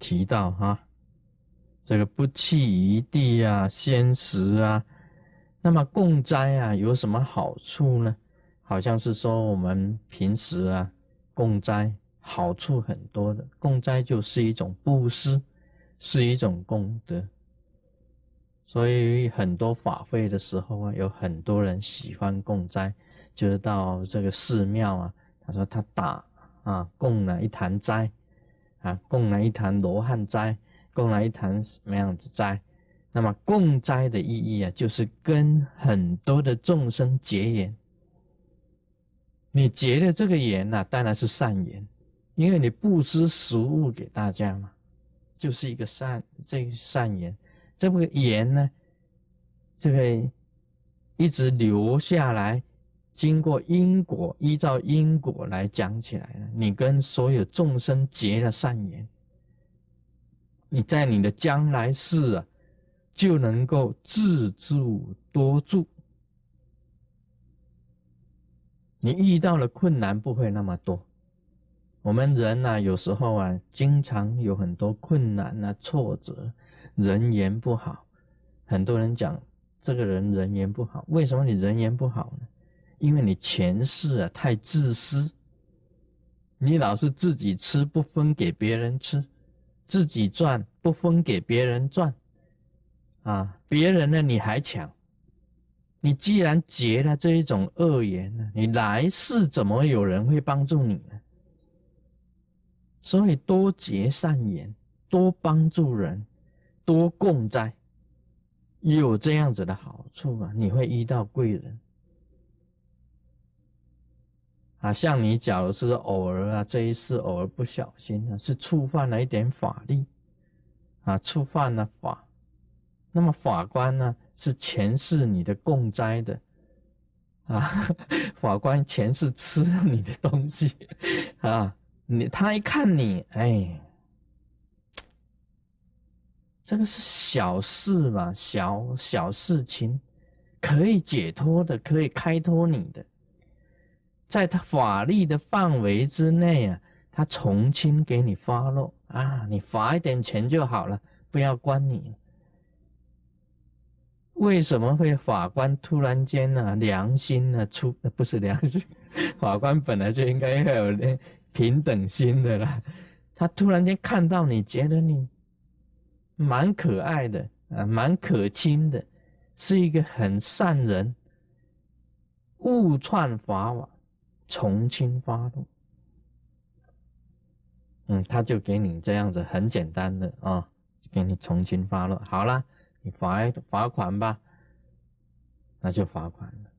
提到哈，这个不弃一地啊，先食啊，那么供斋啊有什么好处呢？好像是说我们平时啊供斋好处很多的，供斋就是一种布施，是一种功德。所以很多法会的时候啊，有很多人喜欢供斋，就是到这个寺庙啊，他说他打啊供了一坛斋，啊供了一坛罗汉斋，供了一坛什么样子斋？那么供斋的意义啊，就是跟很多的众生结缘。你结的这个缘呢，当然是善缘，因为你布施食物给大家嘛，就是一个善这个善缘。这个缘呢，这个一直留下来，经过因果，依照因果来讲起来呢。你跟所有众生结了善缘，你在你的将来世啊，就能够自助多助。你遇到了困难不会那么多。我们人呢，有时候啊，经常有很多困难啊、挫折。人缘不好，很多人讲这个人人缘不好。为什么你人缘不好呢？因为你前世啊太自私，你老是自己吃不分给别人吃，自己赚不分给别人赚，啊，别人呢你还抢。你既然结了这一种恶缘呢，你来世怎么有人会帮助你呢？所以多结善缘，多帮助人。多共在，有这样子的好处啊！你会遇到贵人啊，像你假如是偶尔啊，这一次偶尔不小心啊，是触犯了一点法律啊，触犯了法，那么法官呢是前世你的共灾的啊，法官前世吃了你的东西啊，你他一看你，哎。这个是小事嘛，小小事情，可以解脱的，可以开脱你的，在他法律的范围之内啊，他从轻给你发落啊，你罚一点钱就好了，不要关你。为什么会法官突然间呢？良心呢出 不是良心，法官本来就应该要有那平等心的啦，他突然间看到你觉得你。蛮可爱的啊，蛮可亲的，是一个很善人。误串法网，从轻发怒。嗯，他就给你这样子很简单的啊，给你从轻发落。好了，你罚罚款吧，那就罚款了。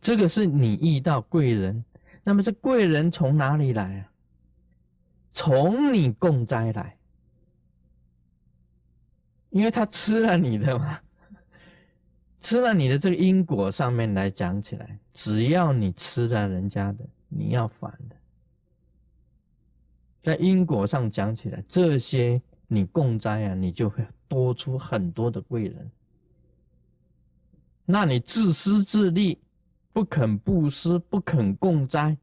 这个是你遇到贵人，那么这贵人从哪里来啊？从你共灾来。因为他吃了你的嘛，吃了你的这个因果上面来讲起来，只要你吃了人家的，你要还的。在因果上讲起来，这些你共灾啊，你就会多出很多的贵人。那你自私自利，不肯布施，不肯共灾，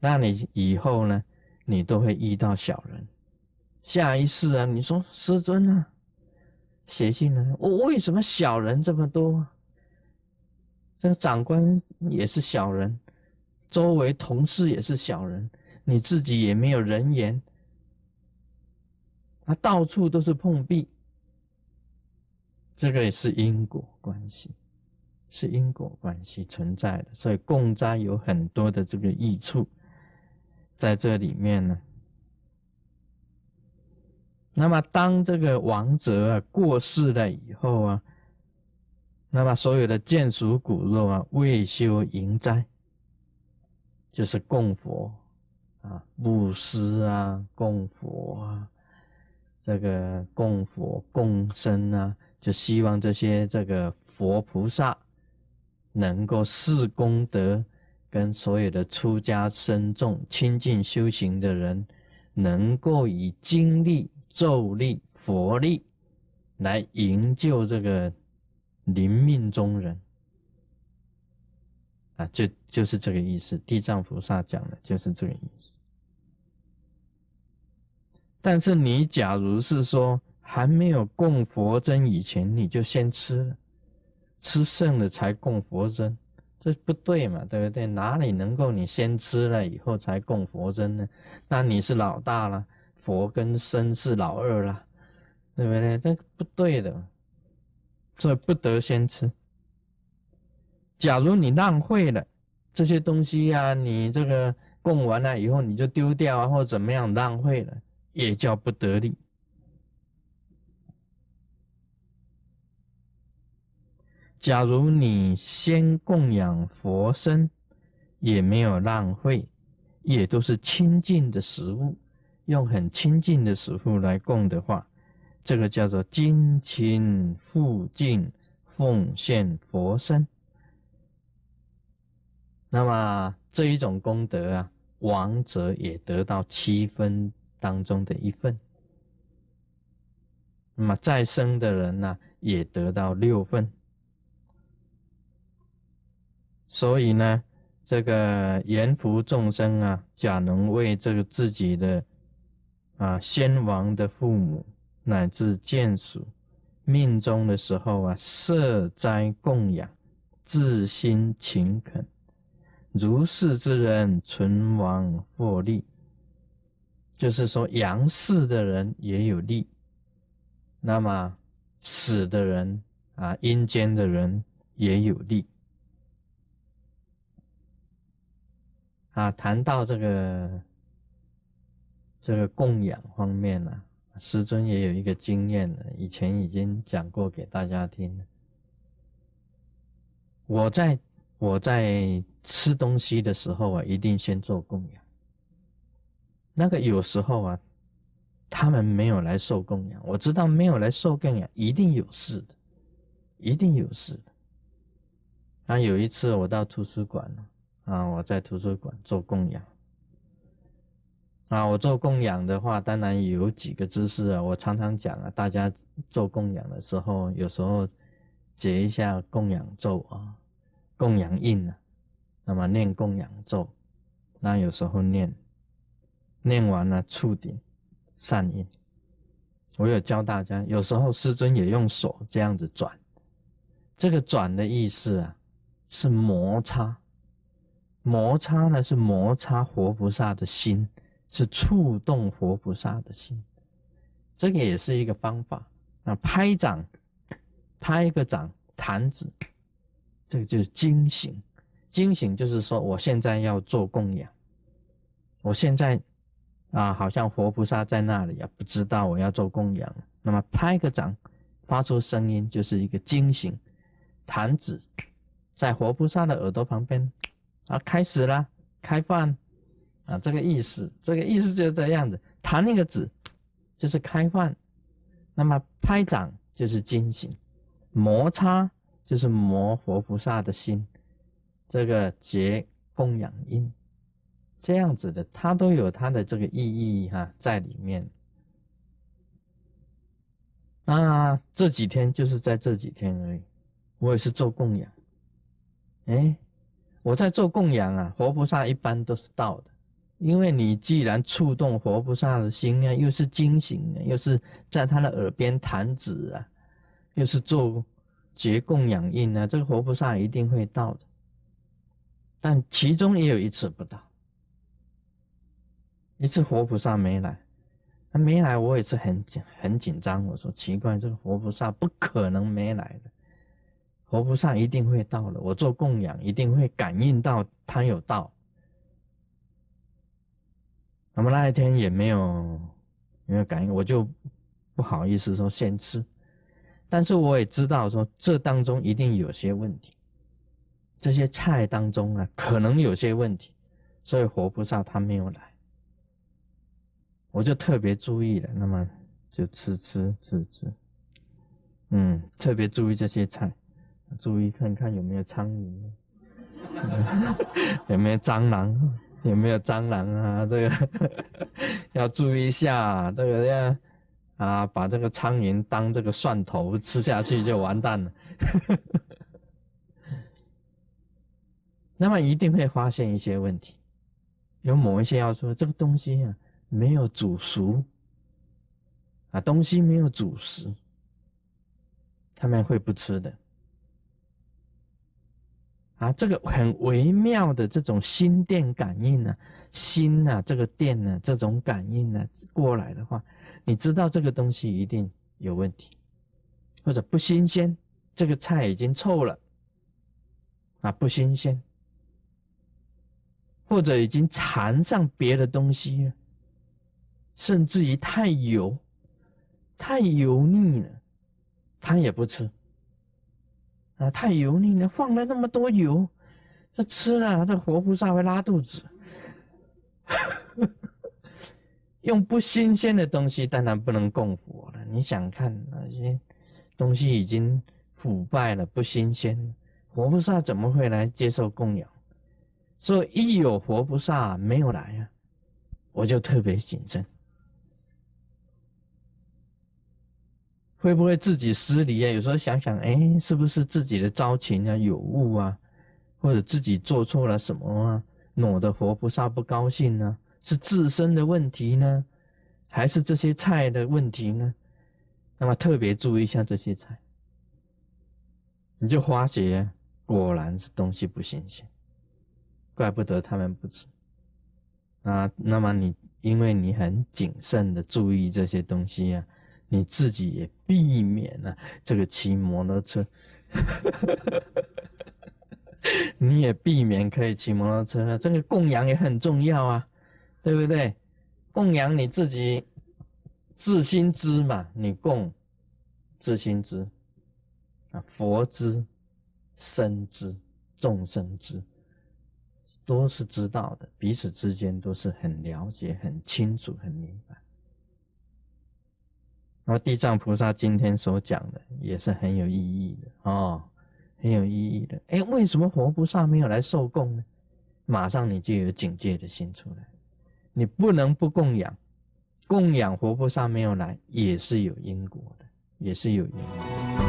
那你以后呢，你都会遇到小人。下一世啊，你说师尊啊，写信呢？我为什么小人这么多？这个长官也是小人，周围同事也是小人，你自己也没有人缘，啊，到处都是碰壁。这个也是因果关系，是因果关系存在的，所以共灾有很多的这个益处，在这里面呢。那么，当这个王者啊过世了以后啊，那么所有的眷属骨肉啊，未修营斋，就是供佛啊、布施啊、供佛啊，这个供佛供僧啊，就希望这些这个佛菩萨能够施功德，跟所有的出家僧众亲近修行的人，能够以精力。咒力、佛力来营救这个临命中人啊，就就是这个意思。地藏菩萨讲的就是这个意思。但是你假如是说还没有供佛真以前，你就先吃了，吃剩了才供佛真，这不对嘛？对不对？哪里能够你先吃了以后才供佛真呢？那你是老大了，佛跟僧是老二了，对不对？这不对的，这不得先吃。假如你浪费了这些东西呀，你这个供完了以后你就丢掉啊，或怎么样浪费了，也叫不得力。假如你先供养佛身，也没有浪费，也都是清净的食物，用很清净的食物来供的话，这个叫做精勤复敬奉献佛身。那么这一种功德啊，亡者也得到七分当中的一份。那么再生的人呢，也得到六份。所以呢，这个阎福众生啊，假能为这个自己的啊先王的父母乃至眷属命中的时候啊，设斋供养，自心勤恳。如是之人存亡获利，就是说阳世的人也有利，那么死的人啊，阴间的人也有利。啊，谈到这个这个供养方面呢，师尊也有一个经验呢，以前已经讲过给大家听了。我在。我在吃东西的时候啊，一定先做供养。那个有时候啊，他们没有来受供养，我知道没有来受供养，一定有事的，一定有事的。啊，有一次我到图书馆啊，我在图书馆做供养。啊，我做供养的话，当然有几个姿势啊，我常常讲啊，大家做供养的时候，有时候结一下供养咒啊。供养印呢，那么念供养咒，那有时候念，念完了触顶善印。我有教大家，有时候师尊也用手这样子转，这个转的意思啊，是摩擦，摩擦呢是摩擦活菩萨的心，是触动活菩萨的心，这个也是一个方法。那拍掌，拍一个掌，弹指。这个就是惊醒，惊醒就是说，我现在要做供养，我现在啊，好像活菩萨在那里啊，不知道我要做供养，那么拍个掌，发出声音，就是一个惊醒，弹指在活菩萨的耳朵旁边，啊，开始了，开饭，啊，这个意思，这个意思就是这样子，弹那个指就是开饭，那么拍掌就是惊醒，摩擦。就是摩佛菩萨的心，这个结供养因，这样子的，它都有它的这个意义哈在里面。那这几天就是在这几天而已，我也是做供养。哎，我在做供养啊，活菩萨一般都是到的，因为你既然触动活菩萨的心啊，又是惊醒啊，又是在他的耳边弹指啊，又是做。结供养印呢，这个活菩萨一定会到的，但其中也有一次不到，一次活菩萨没来，他没来，我也是很很紧张。我说奇怪，这个活菩萨不可能没来的，活菩萨一定会到了。我做供养一定会感应到他有到。那么那一天也没有没有感应，我就不好意思说先吃。但是我也知道，说这当中一定有些问题，这些菜当中啊，可能有些问题，所以活菩萨他没有来，我就特别注意了，那么就吃吃吃吃，嗯，特别注意这些菜，注意看看有没有苍蝇，有没有蟑螂，有没有蟑螂啊？这个 要注意一下，这个要。啊，把这个苍蝇当这个蒜头吃下去就完蛋了。那么一定会发现一些问题，有某一些要说这个东西啊没有煮熟，啊，东西没有煮熟，他们会不吃的。啊，这个很微妙的这种心电感应呢，心呐，这个电呢，这种感应呢过来的话，你知道这个东西一定有问题，或者不新鲜，这个菜已经臭了，啊，不新鲜，或者已经缠上别的东西了，甚至于太油，太油腻了，他也不吃。啊，太油腻了，放了那么多油，这吃了这活菩萨会拉肚子。用不新鲜的东西，当然不能供佛了。你想看那些东西已经腐败了，不新鲜，活菩萨怎么会来接受供养？所以一有活菩萨没有来啊，我就特别谨慎。会不会自己失礼啊？有时候想想，哎，是不是自己的招情啊有误啊，或者自己做错了什么啊，弄得活菩萨不高兴呢？是自身的问题呢，还是这些菜的问题呢？那么特别注意一下这些菜，你就发觉果然是东西不新鲜，怪不得他们不吃啊。那么你因为你很谨慎的注意这些东西啊。你自己也避免了这个骑摩托车，你也避免可以骑摩托车。这个供养也很重要啊，对不对？供养你自己自心知嘛，你供自心知啊，佛知、身知、众生知，都是知道的，彼此之间都是很了解、很清楚、很明白。然后地藏菩萨今天所讲的也是很有意义的哦，很有意义的。哎，为什么活菩萨没有来受供呢？马上你就有警戒的心出来，你不能不供养，供养活菩萨没有来也是有因果的，也是有因果。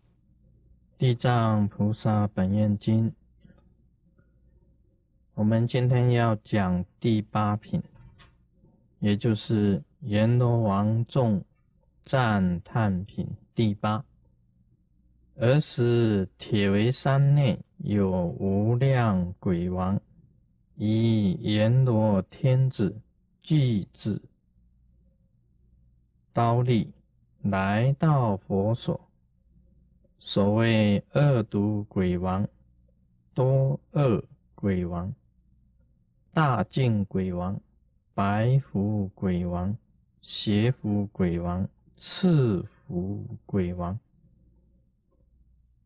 地藏菩萨本愿经，我们今天要讲第八品，也就是阎罗王众。赞叹品第八。儿时铁围山内有无量鬼王，以阎罗天子具子刀立，来到佛所。所谓恶毒鬼王、多恶鬼王、大净鬼王、白虎鬼王、邪福鬼王。赐福鬼王、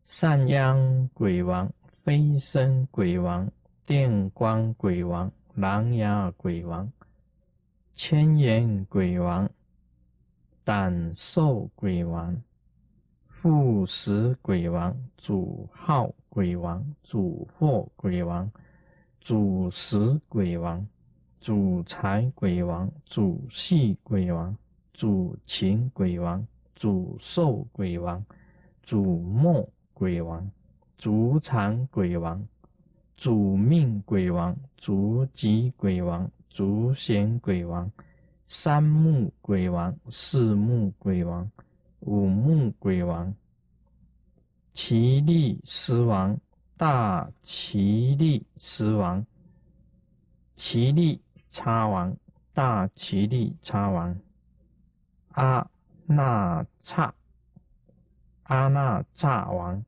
善殃鬼王、飞身鬼王、电光鬼王、狼牙鬼王、千眼鬼王、胆兽鬼王、护食鬼王、主号鬼王、主祸鬼王、主食鬼王、主财鬼王、主系鬼王。主禽鬼王、主兽鬼王、主末鬼王、主产鬼王、主命鬼王、主吉鬼王、主显鬼王、三目鬼王、四目鬼王、五目鬼王、奇力狮王、大奇力狮王、奇力叉王、大奇力叉王。阿那刹阿那刹王，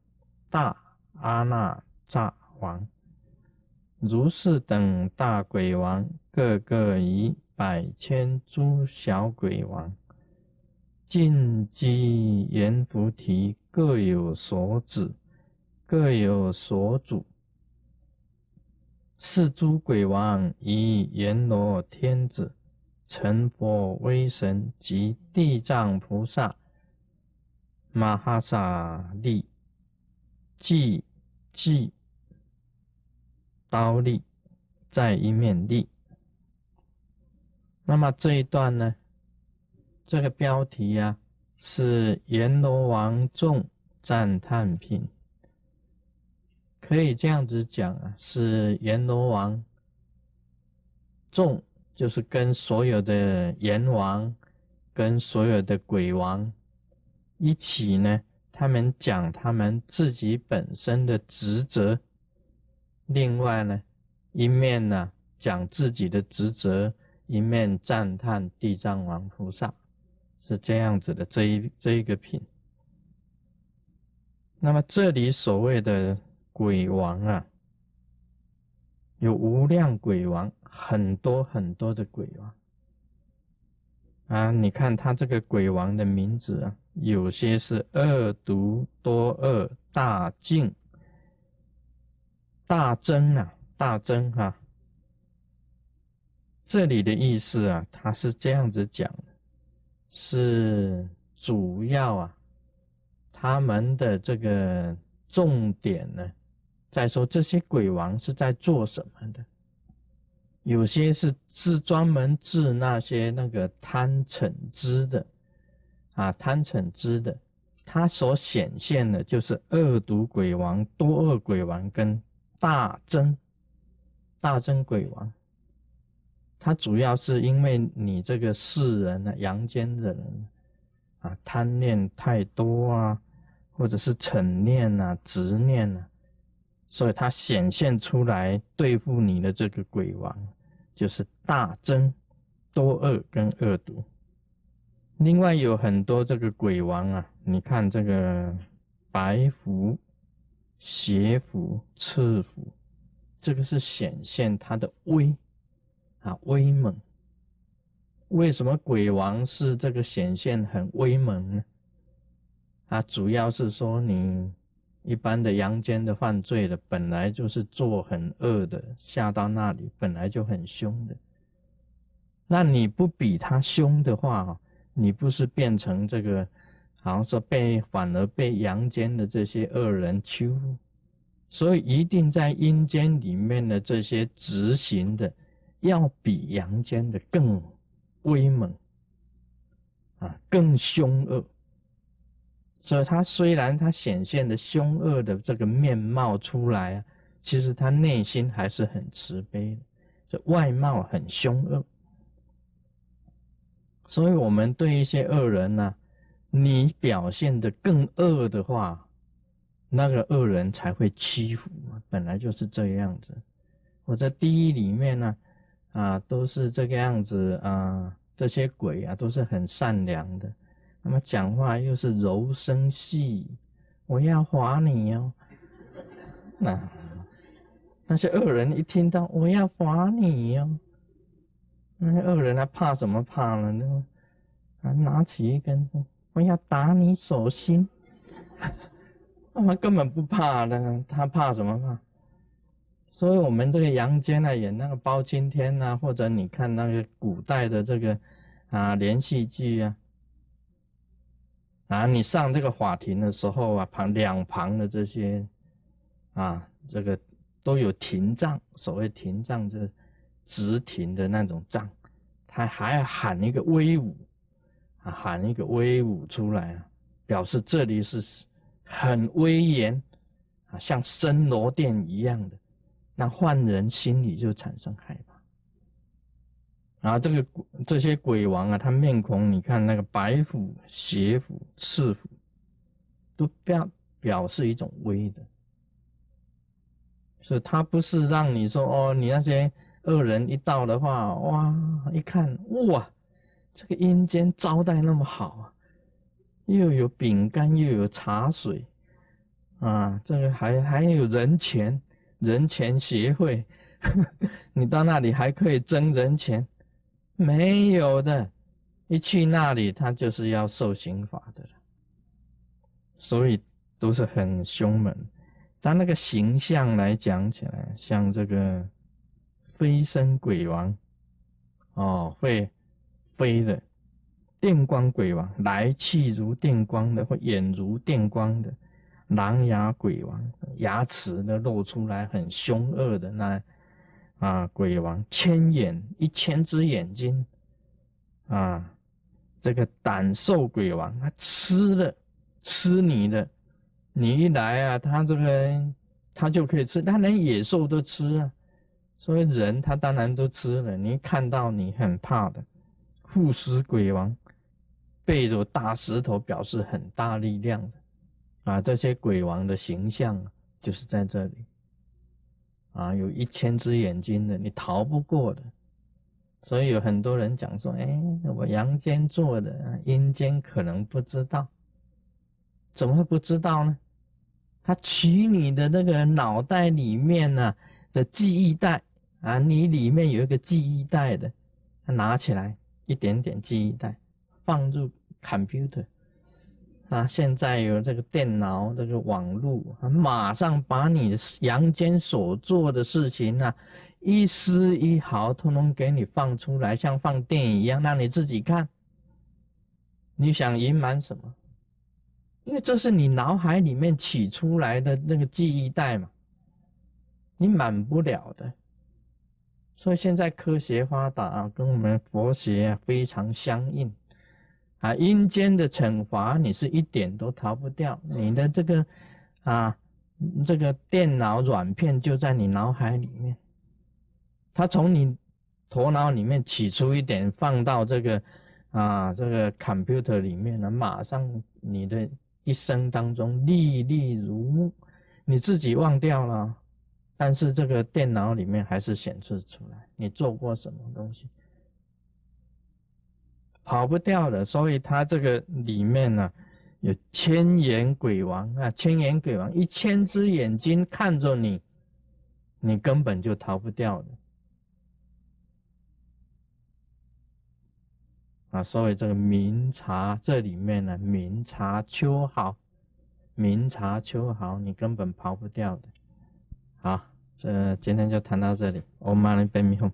大阿那刹王，如是等大鬼王，个个以百千诸小鬼王，尽机阎浮提，各有所指，各有所主。是诸鬼王以阎罗天子。成佛威神及地藏菩萨、马哈萨利、寂寂刀立在一面立。那么这一段呢？这个标题呀是阎罗王众赞叹品，可以这样子讲啊，是阎罗王众。就是跟所有的阎王，跟所有的鬼王一起呢，他们讲他们自己本身的职责，另外呢，一面呢讲自己的职责，一面赞叹地藏王菩萨，是这样子的这一这一个品。那么这里所谓的鬼王啊，有无量鬼王，很多很多的鬼王。啊，你看他这个鬼王的名字啊，有些是恶毒多恶大净大增啊，大增哈。这里的意思啊，他是这样子讲的，是主要啊，他们的这个重点呢，再说这些鬼王是在做什么的。有些是治专门治那些那个贪嗔痴的，啊，贪嗔痴的，他所显现的就是恶毒鬼王、多恶鬼王跟大真大真鬼王。他主要是因为你这个世人呢，阳间的人啊，贪念太多啊，或者是嗔念啊、执念啊，所以他显现出来对付你的这个鬼王。就是大增多恶跟恶毒，另外有很多这个鬼王啊，你看这个白虎、邪虎、赤虎，这个是显现他的威啊威猛。为什么鬼王是这个显现很威猛呢？啊，主要是说你。一般的阳间的犯罪的，本来就是做很恶的，下到那里本来就很凶的。那你不比他凶的话，你不是变成这个，好像说被反而被阳间的这些恶人欺负。所以一定在阴间里面的这些执行的，要比阳间的更威猛，啊，更凶恶。所以，他虽然他显现的凶恶的这个面貌出来啊，其实他内心还是很慈悲的，这外貌很凶恶。所以，我们对一些恶人呢，你表现的更恶的话，那个恶人才会欺负，本来就是这样子。我在第一里面呢，啊，都是这个样子啊，这些鬼啊，都是很善良的。那么讲话又是柔声细，我要划你哦。那那些恶人一听到我要划你哦，那些恶人他怕什么怕呢？拿起一根，我要打你手心。他们根本不怕的，他怕什么怕？所以我们这个阳间啊，演那个包青天呐，或者你看那个古代的这个啊连续剧啊。啊，你上这个法庭的时候啊，旁两旁的这些，啊，这个都有庭杖，所谓庭杖就是直庭的那种杖，他还要喊一个威武，啊，喊一个威武出来啊，表示这里是很威严，啊，像森罗殿一样的，那犯人心里就产生害怕。然后这个这些鬼王啊，他面孔你看那个白虎、邪虎、赤虎，都表表示一种威的，所以他不是让你说哦，你那些恶人一到的话，哇，一看哇，这个阴间招待那么好啊，又有饼干，又有茶水，啊，这个还还有人钱，人钱协会，你到那里还可以争人钱。没有的，一去那里，他就是要受刑罚的了，所以都是很凶猛。但那个形象来讲起来，像这个飞身鬼王，哦，会飞的电光鬼王，来气如电光的，或眼如电光的狼牙鬼王，牙齿呢露出来很凶恶的那。啊，鬼王千眼一千只眼睛，啊，这个胆兽鬼王，他吃的吃你的，你一来啊，他这个他就可以吃，他连野兽都吃啊，所以人他当然都吃了。你看到你很怕的护食鬼王，背着大石头，表示很大力量的啊。这些鬼王的形象就是在这里啊，有一千只眼睛的，你逃不过的。所以有很多人讲说：“哎，我阳间做的，阴间可能不知道，怎么会不知道呢？他取你的那个脑袋里面呢的记忆带啊，你里面有一个记忆带的，他拿起来一点点记忆带放入 computer 啊，现在有这个电脑这个网络，马上把你阳间所做的事情呢。”一丝一毫，通通给你放出来，像放电影一样，让你自己看。你想隐瞒什么？因为这是你脑海里面取出来的那个记忆带嘛，你满不了的。所以现在科学发达啊，跟我们佛学非常相应啊。阴间的惩罚，你是一点都逃不掉。你的这个啊，这个电脑软片就在你脑海里面。他从你头脑里面取出一点，放到这个啊这个 computer 里面呢，马上你的一生当中历历如目，你自己忘掉了，但是这个电脑里面还是显示出来你做过什么东西，跑不掉的。所以他这个里面呢有千眼鬼王啊，千眼鬼王一千只眼睛看着你，你根本就逃不掉的。啊，所以这个明察这里面呢，明察秋毫，明察秋毫，你根本跑不掉的。好，这今天就谈到这里，我马上背米红。